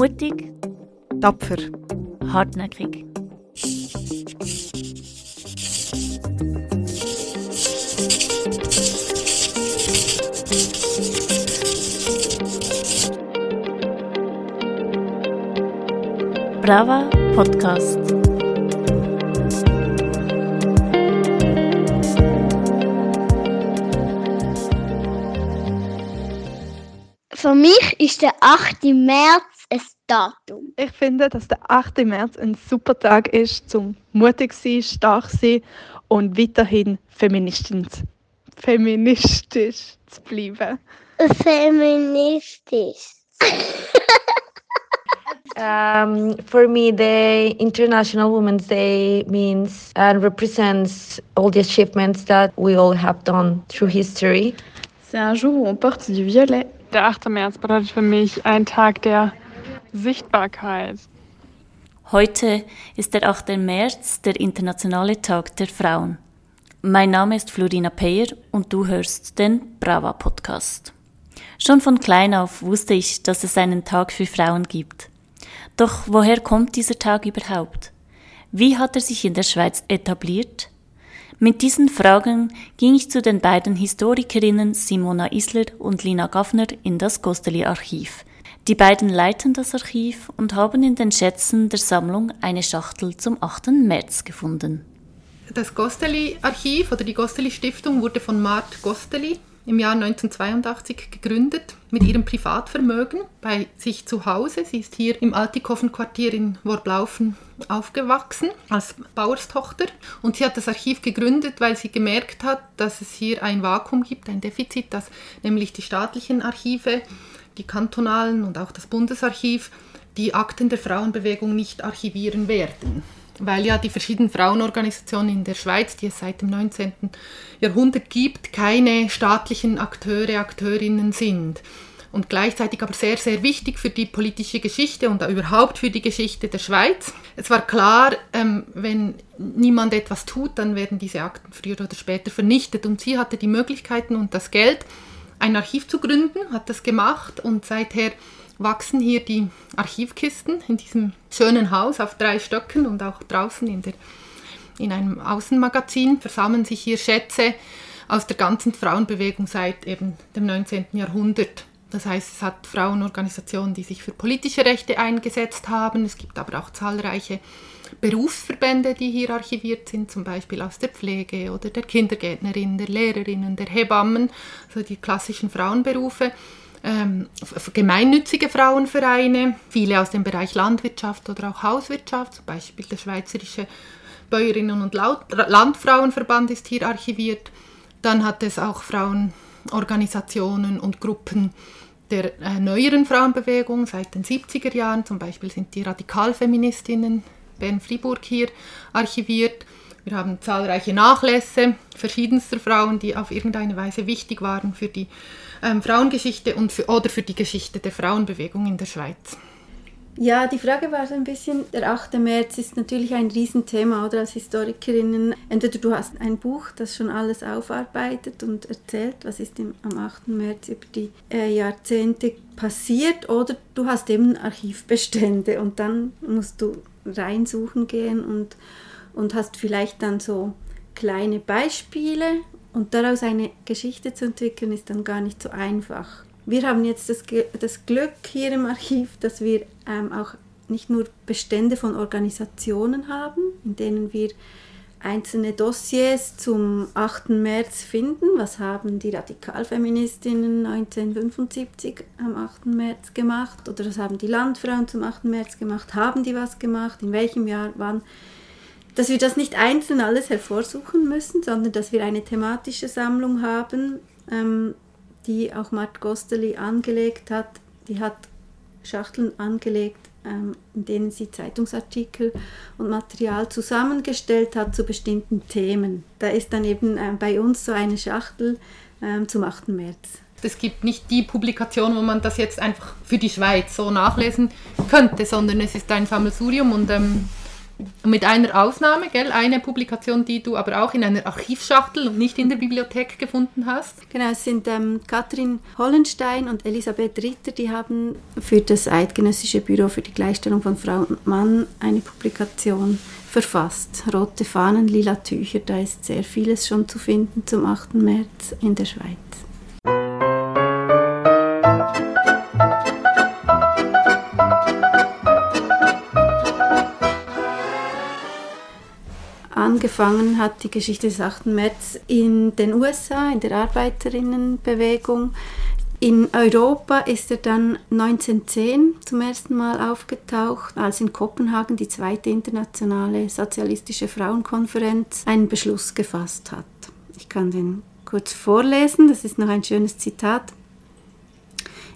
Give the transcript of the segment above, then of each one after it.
Mutig, tapfer, hartnäckig. Brava Podcast. Für mich ist der 8. März Datum. Ich finde, dass der 8. März ein super Tag ist, zum mutig sein, stark sein und weiterhin feministisch, feministisch zu bleiben. Feministisch. Um, for me, the International Women's Day means and represents all the achievements that we all have done through history. C'est un jour où on porte du violet. Der 8. März bedeutet für mich ein Tag der Sichtbarkeit. Heute ist der 8. März, der internationale Tag der Frauen. Mein Name ist Florina Peyer und du hörst den Brava Podcast. Schon von klein auf wusste ich, dass es einen Tag für Frauen gibt. Doch woher kommt dieser Tag überhaupt? Wie hat er sich in der Schweiz etabliert? Mit diesen Fragen ging ich zu den beiden Historikerinnen Simona Isler und Lina Gaffner in das Gosteli-Archiv. Die beiden leiten das Archiv und haben in den Schätzen der Sammlung eine Schachtel zum 8. März gefunden. Das Gosteli-Archiv oder die Gosteli-Stiftung wurde von Mart Gosteli im Jahr 1982 gegründet mit ihrem Privatvermögen bei sich zu Hause. Sie ist hier im Altikofen-Quartier in Worblaufen aufgewachsen als Bauerstochter und sie hat das Archiv gegründet, weil sie gemerkt hat, dass es hier ein Vakuum gibt, ein Defizit, dass nämlich die staatlichen Archive, die kantonalen und auch das Bundesarchiv die Akten der Frauenbewegung nicht archivieren werden weil ja die verschiedenen Frauenorganisationen in der Schweiz, die es seit dem 19. Jahrhundert gibt, keine staatlichen Akteure, Akteurinnen sind. Und gleichzeitig aber sehr, sehr wichtig für die politische Geschichte und überhaupt für die Geschichte der Schweiz. Es war klar, ähm, wenn niemand etwas tut, dann werden diese Akten früher oder später vernichtet. Und sie hatte die Möglichkeiten und das Geld, ein Archiv zu gründen, hat das gemacht und seither wachsen hier die Archivkisten in diesem schönen Haus auf drei Stöcken und auch draußen in, der, in einem Außenmagazin versammeln sich hier Schätze aus der ganzen Frauenbewegung seit eben dem 19. Jahrhundert. Das heißt, es hat Frauenorganisationen, die sich für politische Rechte eingesetzt haben. Es gibt aber auch zahlreiche Berufsverbände, die hier archiviert sind, zum Beispiel aus der Pflege oder der Kindergärtnerin, der Lehrerinnen, der Hebammen, also die klassischen Frauenberufe ähm, gemeinnützige Frauenvereine, viele aus dem Bereich Landwirtschaft oder auch Hauswirtschaft, zum Beispiel der Schweizerische Bäuerinnen- und Landfrauenverband ist hier archiviert. Dann hat es auch Frauenorganisationen und Gruppen der äh, neueren Frauenbewegung seit den 70er Jahren, zum Beispiel sind die Radikalfeministinnen Bern-Fribourg hier archiviert. Wir haben zahlreiche Nachlässe verschiedenster Frauen, die auf irgendeine Weise wichtig waren für die ähm, Frauengeschichte und für, oder für die Geschichte der Frauenbewegung in der Schweiz. Ja, die Frage war so ein bisschen, der 8. März ist natürlich ein Riesenthema, oder als Historikerinnen. Entweder du hast ein Buch, das schon alles aufarbeitet und erzählt, was ist im, am 8. März über die äh, Jahrzehnte passiert, oder du hast eben Archivbestände und dann musst du reinsuchen gehen und, und hast vielleicht dann so kleine Beispiele und daraus eine Geschichte zu entwickeln, ist dann gar nicht so einfach. Wir haben jetzt das, das Glück hier im Archiv, dass wir ähm, auch nicht nur Bestände von Organisationen haben, in denen wir einzelne Dossiers zum 8. März finden. Was haben die Radikalfeministinnen 1975 am 8. März gemacht? Oder was haben die Landfrauen zum 8. März gemacht? Haben die was gemacht? In welchem Jahr? Wann? dass wir das nicht einzeln alles hervorsuchen müssen, sondern dass wir eine thematische Sammlung haben, ähm, die auch Mart Gosteli angelegt hat. Die hat Schachteln angelegt, ähm, in denen sie Zeitungsartikel und Material zusammengestellt hat zu bestimmten Themen. Da ist dann eben ähm, bei uns so eine Schachtel ähm, zum 8. März. Es gibt nicht die Publikation, wo man das jetzt einfach für die Schweiz so nachlesen könnte, sondern es ist ein Sammelsurium und ähm, Mit einer Ausnahme, gell? Eine Publikation, die du aber auch in einer Archivschachtel und nicht in der Bibliothek gefunden hast. Genau, es sind ähm, Katrin Hollenstein und Elisabeth Ritter, die haben für das Eidgenössische Büro für die Gleichstellung von Frau und Mann eine Publikation verfasst. Rote Fahnen, lila Tücher, da ist sehr vieles schon zu finden zum 8. März in der Schweiz. Angefangen hat die Geschichte des 8. März in den USA, in der Arbeiterinnenbewegung. In Europa ist er dann 1910 zum ersten Mal aufgetaucht, als in Kopenhagen die zweite internationale sozialistische Frauenkonferenz einen Beschluss gefasst hat. Ich kann den kurz vorlesen, das ist noch ein schönes Zitat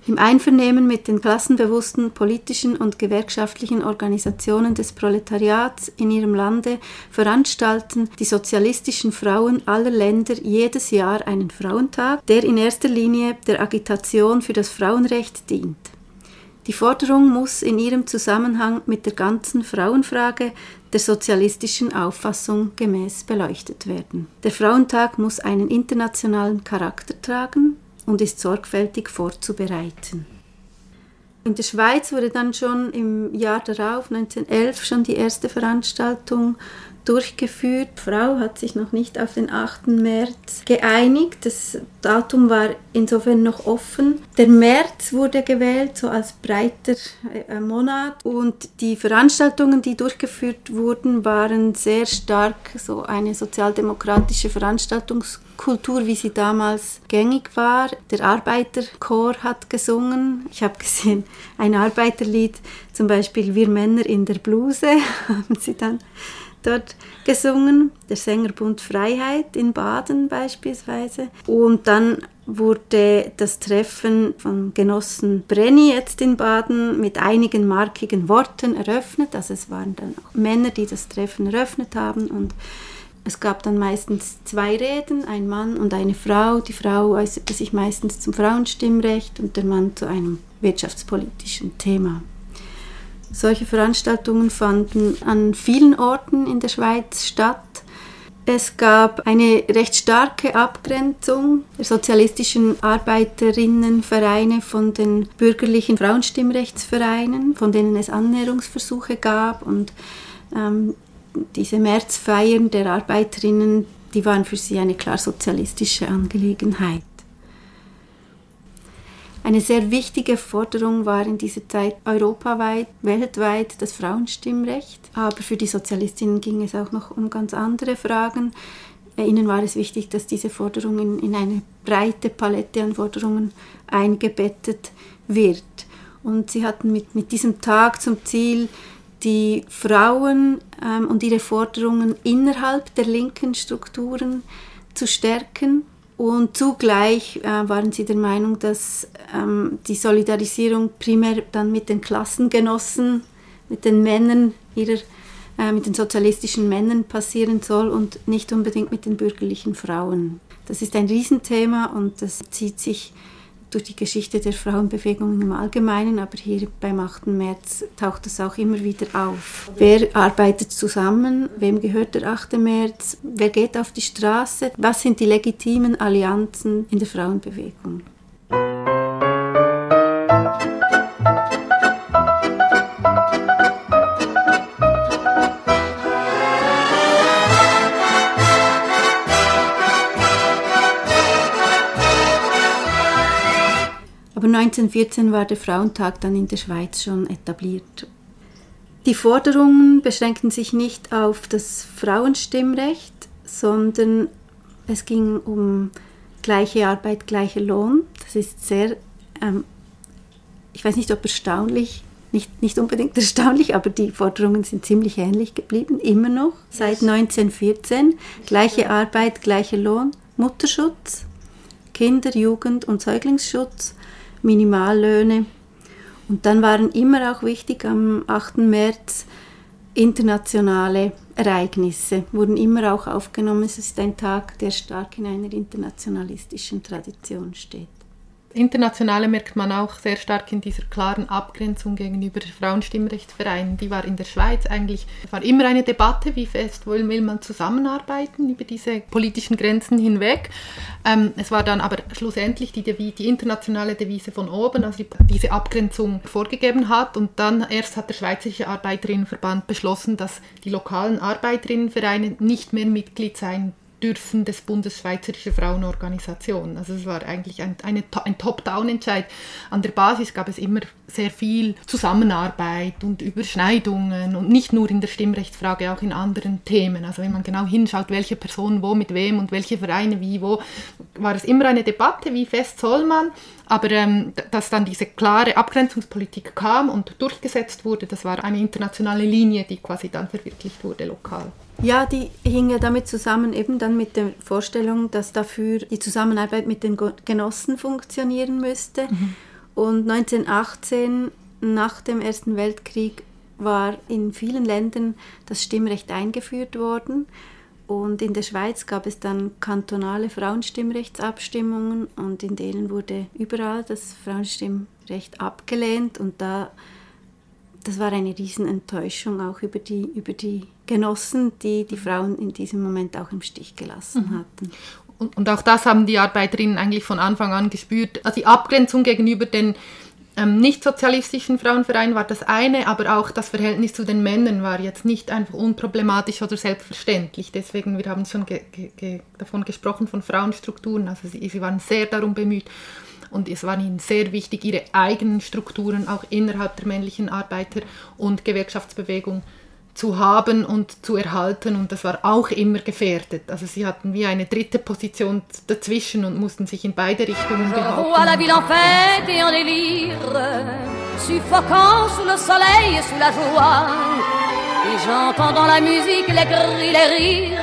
im Einvernehmen mit den klassenbewussten politischen und gewerkschaftlichen Organisationen des Proletariats in ihrem Lande veranstalten die sozialistischen Frauen aller Länder jedes Jahr einen Frauentag, der in erster Linie der Agitation für das Frauenrecht dient. Die Forderung muss in ihrem Zusammenhang mit der ganzen Frauenfrage der sozialistischen Auffassung gemäß beleuchtet werden. Der Frauentag muss einen internationalen Charakter tragen, und ist sorgfältig vorzubereiten. In der Schweiz wurde dann schon im Jahr darauf, 1911, schon die erste Veranstaltung durchgeführt. Die Frau hat sich noch nicht auf den 8. März geeinigt. Das Datum war insofern noch offen. Der März wurde gewählt, so als breiter äh, Monat. Und die Veranstaltungen, die durchgeführt wurden, waren sehr stark so eine sozialdemokratische Veranstaltungskultur, wie sie damals gängig war. Der Arbeiterchor hat gesungen. Ich habe gesehen, ein Arbeiterlied, zum Beispiel Wir Männer in der Bluse, haben sie dann dort gesungen, der Sängerbund Freiheit in Baden beispielsweise. Und dann wurde das Treffen von Genossen Brenny jetzt in Baden mit einigen markigen Worten eröffnet. Also es waren dann auch Männer, die das Treffen eröffnet haben und es gab dann meistens zwei Reden, ein Mann und eine Frau. Die Frau äußerte sich meistens zum Frauenstimmrecht und der Mann zu einem wirtschaftspolitischen Thema. Solche Veranstaltungen fanden an vielen Orten in der Schweiz statt. Es gab eine recht starke Abgrenzung der sozialistischen Arbeiterinnenvereine von den bürgerlichen Frauenstimmrechtsvereinen, von denen es Annäherungsversuche gab. Und ähm, diese Märzfeiern der Arbeiterinnen, die waren für sie eine klar sozialistische Angelegenheit. Eine sehr wichtige Forderung war in dieser Zeit europaweit, weltweit das Frauenstimmrecht. Aber für die Sozialistinnen ging es auch noch um ganz andere Fragen. Ihnen war es wichtig, dass diese Forderung in, in eine breite Palette an Forderungen eingebettet wird. Und sie hatten mit, mit diesem Tag zum Ziel, die Frauen ähm, und ihre Forderungen innerhalb der linken Strukturen zu stärken und zugleich äh, waren sie der Meinung, dass ähm, die Solidarisierung primär dann mit den Klassengenossen, mit den Männern ihrer, äh, mit den sozialistischen Männern passieren soll und nicht unbedingt mit den bürgerlichen Frauen. Das ist ein Riesenthema und das zieht sich durch die Geschichte der Frauenbewegung im Allgemeinen, aber hier beim 8. März taucht das auch immer wieder auf. Wer arbeitet zusammen? Wem gehört der 8. März? Wer geht auf die Straße? Was sind die legitimen Allianzen in der Frauenbewegung? Aber 1914 war der Frauentag dann in der Schweiz schon etabliert. Die Forderungen beschränkten sich nicht auf das Frauenstimmrecht, sondern es ging um gleiche Arbeit, gleicher Lohn. Das ist sehr, ähm, ich weiß nicht, ob erstaunlich, nicht, nicht unbedingt erstaunlich, aber die Forderungen sind ziemlich ähnlich geblieben, immer noch, seit 1914. Gleiche Arbeit, gleicher Lohn, Mutterschutz, Kinder-, Jugend- und Säuglingsschutz Minimallöhne. Und dann waren immer auch wichtig am 8. März internationale Ereignisse, wurden immer auch aufgenommen. Es ist ein Tag, der stark in einer internationalistischen Tradition steht. Internationale merkt man auch sehr stark in dieser klaren Abgrenzung gegenüber Frauenstimmrechtsvereinen. Die war in der Schweiz eigentlich, war immer eine Debatte, wie fest will, will man zusammenarbeiten über diese politischen Grenzen hinweg. Ähm, es war dann aber schlussendlich die, die internationale Devise von oben, also die, diese Abgrenzung vorgegeben hat. Und dann erst hat der Schweizerische Arbeiterinnenverband beschlossen, dass die lokalen Arbeiterinnenvereine nicht mehr Mitglied sein dürfen des Bundesschweizerische Frauenorganisation. Also es war eigentlich ein, eine, ein Top-Down-Entscheid. An der Basis gab es immer sehr viel Zusammenarbeit und Überschneidungen und nicht nur in der Stimmrechtsfrage, auch in anderen Themen. Also wenn man genau hinschaut, welche Person wo mit wem und welche Vereine wie wo, war es immer eine Debatte, wie fest soll man. Aber ähm, dass dann diese klare Abgrenzungspolitik kam und durchgesetzt wurde, das war eine internationale Linie, die quasi dann verwirklicht wurde lokal. Ja, die hing ja damit zusammen, eben dann mit der Vorstellung, dass dafür die Zusammenarbeit mit den Genossen funktionieren müsste. Mhm. Und 1918, nach dem Ersten Weltkrieg, war in vielen Ländern das Stimmrecht eingeführt worden. Und in der Schweiz gab es dann kantonale Frauenstimmrechtsabstimmungen und in denen wurde überall das Frauenstimmrecht abgelehnt. Und da das war eine Riesenenttäuschung auch über die, über die Genossen, die die Frauen in diesem Moment auch im Stich gelassen mhm. hatten. Und, und, auch das haben die Arbeiterinnen eigentlich von Anfang an gespürt. Also die Abgrenzung gegenüber den ähm, nicht-sozialistischen Frauenvereinen war das eine, aber auch das Verhältnis zu den Männern war jetzt nicht einfach unproblematisch oder selbstverständlich. Deswegen, wir haben schon ge ge davon gesprochen, von Frauenstrukturen. Also sie, sie waren sehr darum bemüht, und es war ihnen sehr wichtig, ihre eigenen Strukturen auch innerhalb der männlichen Arbeiter- und Gewerkschaftsbewegung zu haben und zu erhalten und das war auch immer gefährdet. Also sie hatten wie eine dritte Position dazwischen und mussten sich in beide Richtungen behaupten. Et j'entends dans la musique les cris, les rires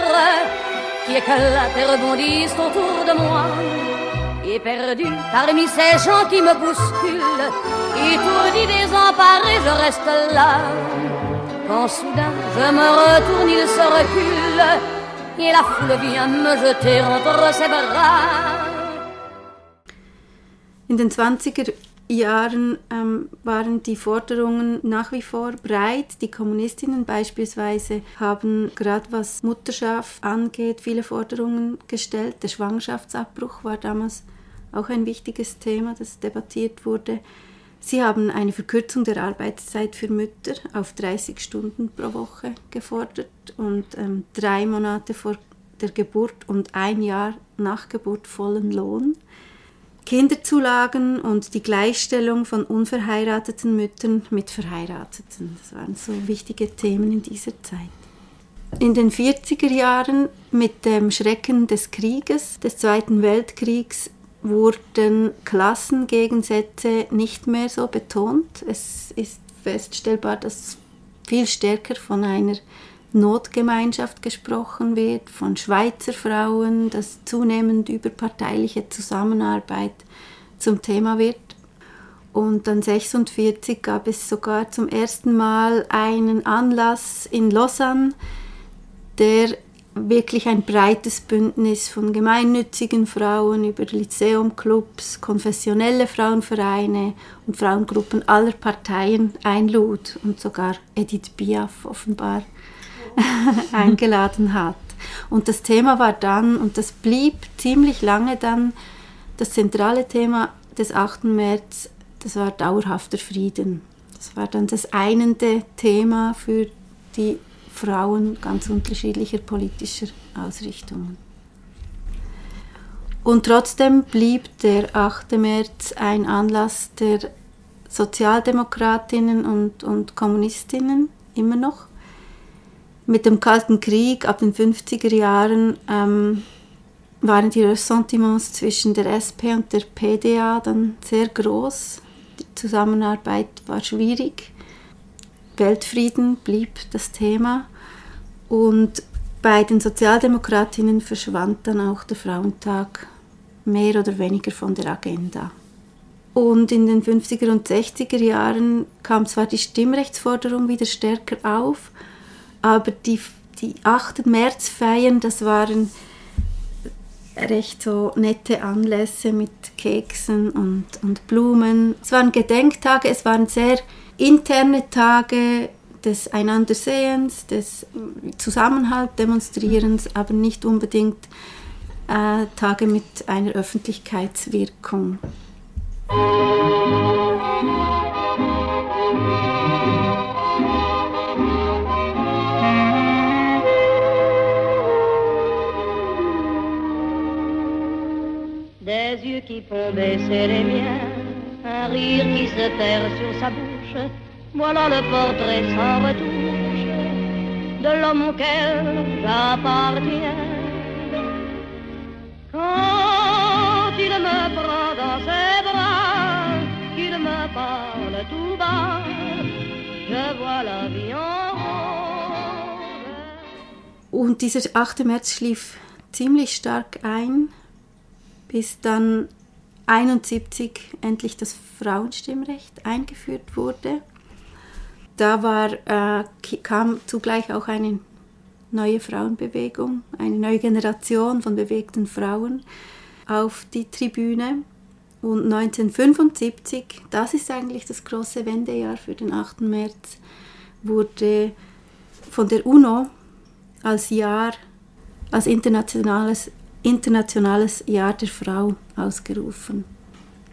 qui éclatent et rebondissent autour de moi perdu parmi ces gens qui me bousculent. Étourdi, désemparé, je reste là. Quand soudain je me retourne, il se recule et la foule vient me jeter entre ses bras. In den 20er Jahren ähm, waren die Forderungen nach wie vor breit. Die Kommunistinnen beispielsweise haben gerade was Mutterschaft angeht viele Forderungen gestellt. Der Schwangerschaftsabbruch war damals auch ein wichtiges Thema, das debattiert wurde. Sie haben eine Verkürzung der Arbeitszeit für Mütter auf 30 Stunden pro Woche gefordert und ähm, drei Monate vor der Geburt und ein Jahr nach Geburt vollen Lohn. Kinderzulagen und die Gleichstellung von unverheirateten Müttern mit Verheirateten. Das waren so wichtige Themen in dieser Zeit. In den 40er Jahren mit dem Schrecken des Krieges, des Zweiten Weltkriegs, wurden Klassengegensätze nicht mehr so betont. Es ist feststellbar, dass viel stärker von einer Notgemeinschaft gesprochen wird, von Schweizer Frauen, dass zunehmend überparteiliche Zusammenarbeit zum Thema wird. Und dann 1946 gab es sogar zum ersten Mal einen Anlass in Lausanne, der wirklich ein breites Bündnis von gemeinnützigen Frauen über Lyzeumclubs, konfessionelle Frauenvereine und Frauengruppen aller Parteien einlud und sogar Edith Piaf offenbar eingeladen hat. Und das Thema war dann, und das blieb ziemlich lange dann, das zentrale Thema des 8. März, das war dauerhafter Frieden. Das war dann das einende Thema für die Frauen ganz unterschiedlicher politischer Ausrichtungen. Und trotzdem blieb der 8. März ein Anlass der Sozialdemokratinnen und, und Kommunistinnen immer noch. Mit dem Kalten Krieg ab den 50er Jahren ähm, waren die Ressentiments zwischen der SP und der PDA dann sehr groß. Die Zusammenarbeit war schwierig. Weltfrieden blieb das Thema. Und bei den Sozialdemokratinnen verschwand dann auch der Frauentag mehr oder weniger von der Agenda. Und in den 50er und 60er Jahren kam zwar die Stimmrechtsforderung wieder stärker auf, aber die, die 8. Märzfeiern, das waren recht so nette Anlässe mit Keksen und, und Blumen. Es waren Gedenktage, es waren sehr interne Tage des Einandersehens, des Zusammenhalt Demonstrierens, aber nicht unbedingt äh, Tage mit einer Öffentlichkeitswirkung. Des yeux qui font baisser les miens, un rire qui se perd sur sa bouche, voilà le portrait sans retouche de l'homme auquel j'appartiens. Quand il me prend dans ses bras, qu'il me parle tout bas, je vois la vie en rose. Und dieser 8. März schlief ziemlich stark ein, bis dann 71 endlich das Frauenstimmrecht eingeführt wurde. Da war, äh, kam zugleich auch eine neue Frauenbewegung, eine neue Generation von bewegten Frauen auf die Tribüne. Und 1975, das ist eigentlich das große Wendejahr für den 8. März, wurde von der UNO als Jahr, als internationales, internationales Jahr der Frau ausgerufen.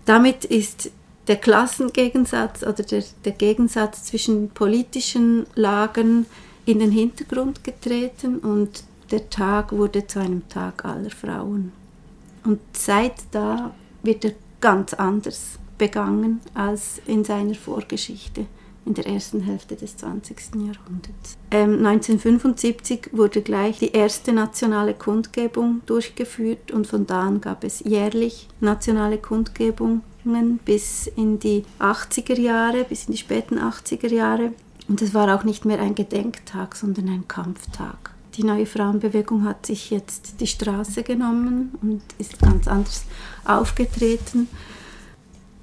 Damit ist der Klassengegensatz oder der, der Gegensatz zwischen politischen Lagern in den Hintergrund getreten und der Tag wurde zu einem Tag aller Frauen. Und seit da wird er ganz anders begangen als in seiner Vorgeschichte in der ersten Hälfte des 20. Jahrhunderts. Ähm, 1975 wurde gleich die erste nationale Kundgebung durchgeführt und von da an gab es jährlich nationale Kundgebungen bis in die 80er Jahre, bis in die späten 80er Jahre. Und es war auch nicht mehr ein Gedenktag, sondern ein Kampftag. Die neue Frauenbewegung hat sich jetzt die Straße genommen und ist ganz anders aufgetreten.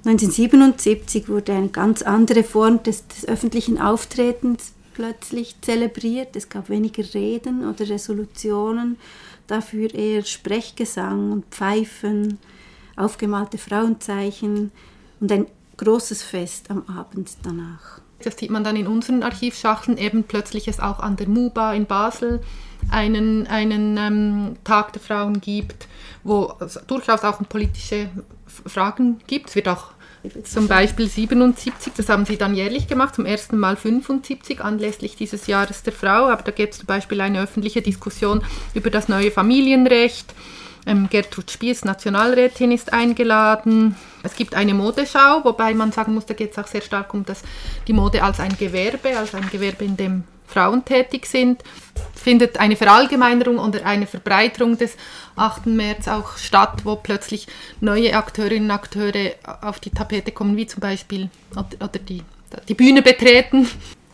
1977 wurde eine ganz andere Form des, des öffentlichen Auftretens plötzlich zelebriert. Es gab weniger Reden oder Resolutionen, dafür eher Sprechgesang und Pfeifen, aufgemalte Frauenzeichen und ein großes Fest am Abend danach. Das sieht man dann in unseren Archivschachteln, eben plötzlich es auch an der MUBA in Basel einen, einen ähm, Tag der Frauen gibt, wo es durchaus auch politische Fragen gibt. Es wird auch zum Beispiel 77, das haben sie dann jährlich gemacht, zum ersten Mal 75 anlässlich dieses Jahres der Frau, aber da gibt es zum Beispiel eine öffentliche Diskussion über das neue Familienrecht. Ähm, Gertrud Spies, Nationalrätin, ist eingeladen. Es gibt eine Modeschau, wobei man sagen muss, da geht es auch sehr stark um das, die Mode als ein Gewerbe, als ein Gewerbe, in dem Frauen tätig sind. Findet eine Verallgemeinerung oder eine Verbreiterung des 8. März auch statt, wo plötzlich neue Akteurinnen und Akteure auf die Tapete kommen, wie zum Beispiel oder die, die Bühne betreten.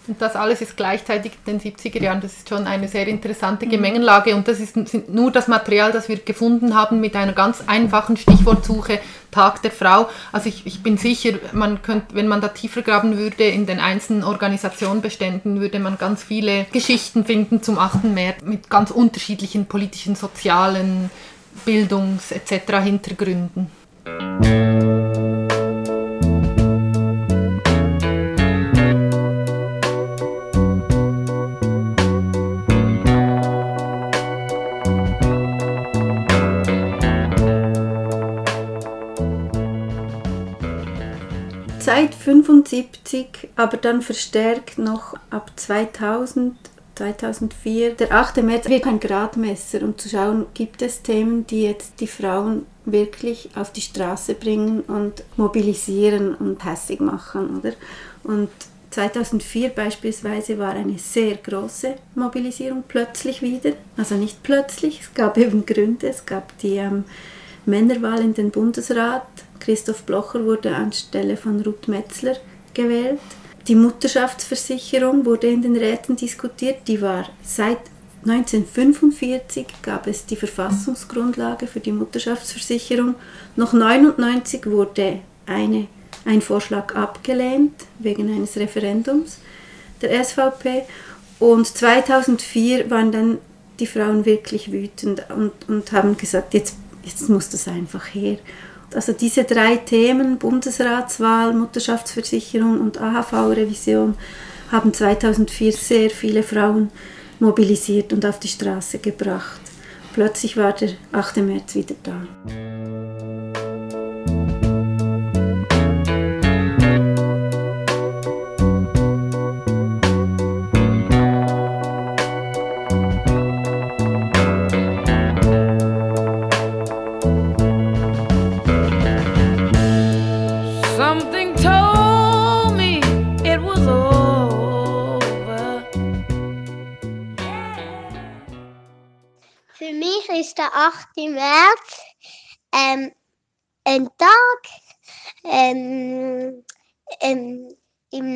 Und das alles ist gleichzeitig in den 70er Jahren. Das ist schon eine sehr interessante Gemengenlage. Und das ist nur das Material, das wir gefunden haben mit einer ganz einfachen Stichwortsuche, Tag der Frau. Also ich, ich bin sicher, man könnte, wenn man da tiefer graben würde in den einzelnen Organisationenbeständen, würde man ganz viele Geschichten finden zum 8. März mit ganz unterschiedlichen politischen, sozialen, Bildungs- etc. Hintergründen. Seit 75, aber dann verstärkt noch ab 2000, 2004. Der 8. März wird ein Gradmesser, um zu schauen, gibt es Themen, die jetzt die Frauen wirklich auf die Straße bringen und mobilisieren und hässig machen, oder? Und 2004 beispielsweise war eine sehr große Mobilisierung plötzlich wieder. Also nicht plötzlich, es gab eben Gründe. Es gab die ähm, Männerwahl in den Bundesrat Christoph Blocher wurde anstelle von Ruth Metzler gewählt. Die Mutterschaftsversicherung wurde in den Räten diskutiert. Die war seit 1945 gab es die Verfassungsgrundlage für die Mutterschaftsversicherung. Noch 1999 wurde eine, ein Vorschlag abgelehnt wegen eines Referendums der SVP. Und 2004 waren dann die Frauen wirklich wütend und, und haben gesagt, jetzt jetzt muss das einfach her. Also diese drei Themen, Bundesratswahl, Mutterschaftsversicherung und AHV-Revision, haben 2004 sehr viele Frauen mobilisiert und auf die Straße gebracht. Plötzlich war der 8. März wieder da.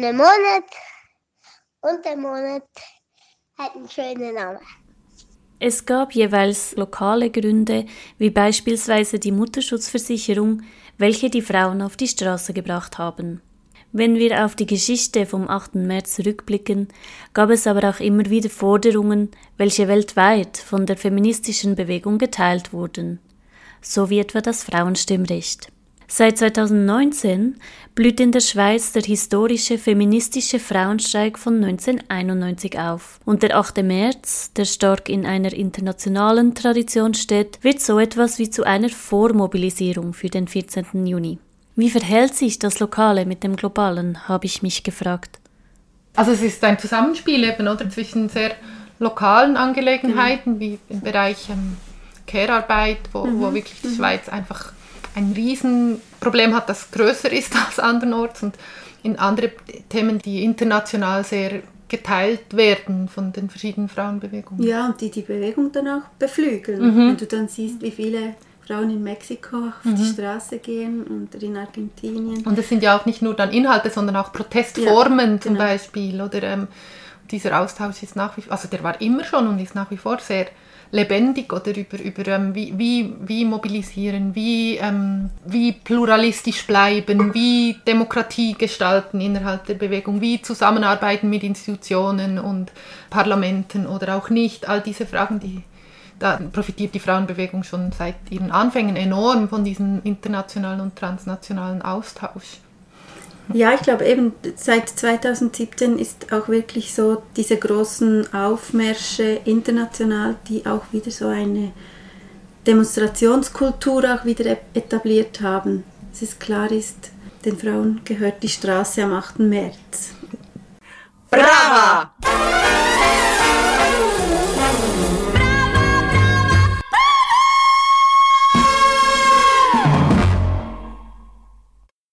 Einem Monat und der Monat hat einen schönen Namen. Es gab jeweils lokale Gründe, wie beispielsweise die Mutterschutzversicherung, welche die Frauen auf die Straße gebracht haben. Wenn wir auf die Geschichte vom 8. März zurückblicken, gab es aber auch immer wieder Forderungen, welche weltweit von der feministischen Bewegung geteilt wurden, so wie etwa das Frauenstimmrecht. Seit 2019 blüht in der Schweiz der historische feministische Frauenstreik von 1991 auf. Und der 8. März, der stark in einer internationalen Tradition steht, wird so etwas wie zu einer Vormobilisierung für den 14. Juni. Wie verhält sich das Lokale mit dem Globalen, habe ich mich gefragt. Also es ist ein Zusammenspiel eben, oder, zwischen sehr lokalen Angelegenheiten, wie im Bereich ähm, Care-Arbeit, wo, wo wirklich die Schweiz einfach ein Riesenproblem hat, das größer ist als andernorts und in andere Themen, die international sehr geteilt werden von den verschiedenen Frauenbewegungen. Ja, und die die Bewegung dann auch beflügeln. Mhm. Wenn du dann siehst, wie viele Frauen in Mexiko auf die Straße gehen und in Argentinien. Und es sind ja auch nicht nur dann Inhalte, sondern auch Protestformen Ja, zum genau. Beispiel. Oder ähm, dieser Austausch ist nach wie vor, also der war immer schon und ist nach wie vor sehr lebendig oder über, über ähm, wie, wie, wie mobilisieren, wie, ähm, wie pluralistisch bleiben, wie Demokratie gestalten innerhalb der Bewegung, wie zusammenarbeiten mit Institutionen und Parlamenten oder auch nicht. All diese Fragen, die da profitiert die Frauenbewegung schon seit ihren Anfängen enorm von diesem internationalen und transnationalen Austausch. Ja, ich glaube eben seit 2017 ist auch wirklich so diese großen Aufmärsche international, die auch wieder so eine Demonstrationskultur auch wieder e- etabliert haben. Es ist klar ist, den Frauen gehört die Straße am 8. März. Brava!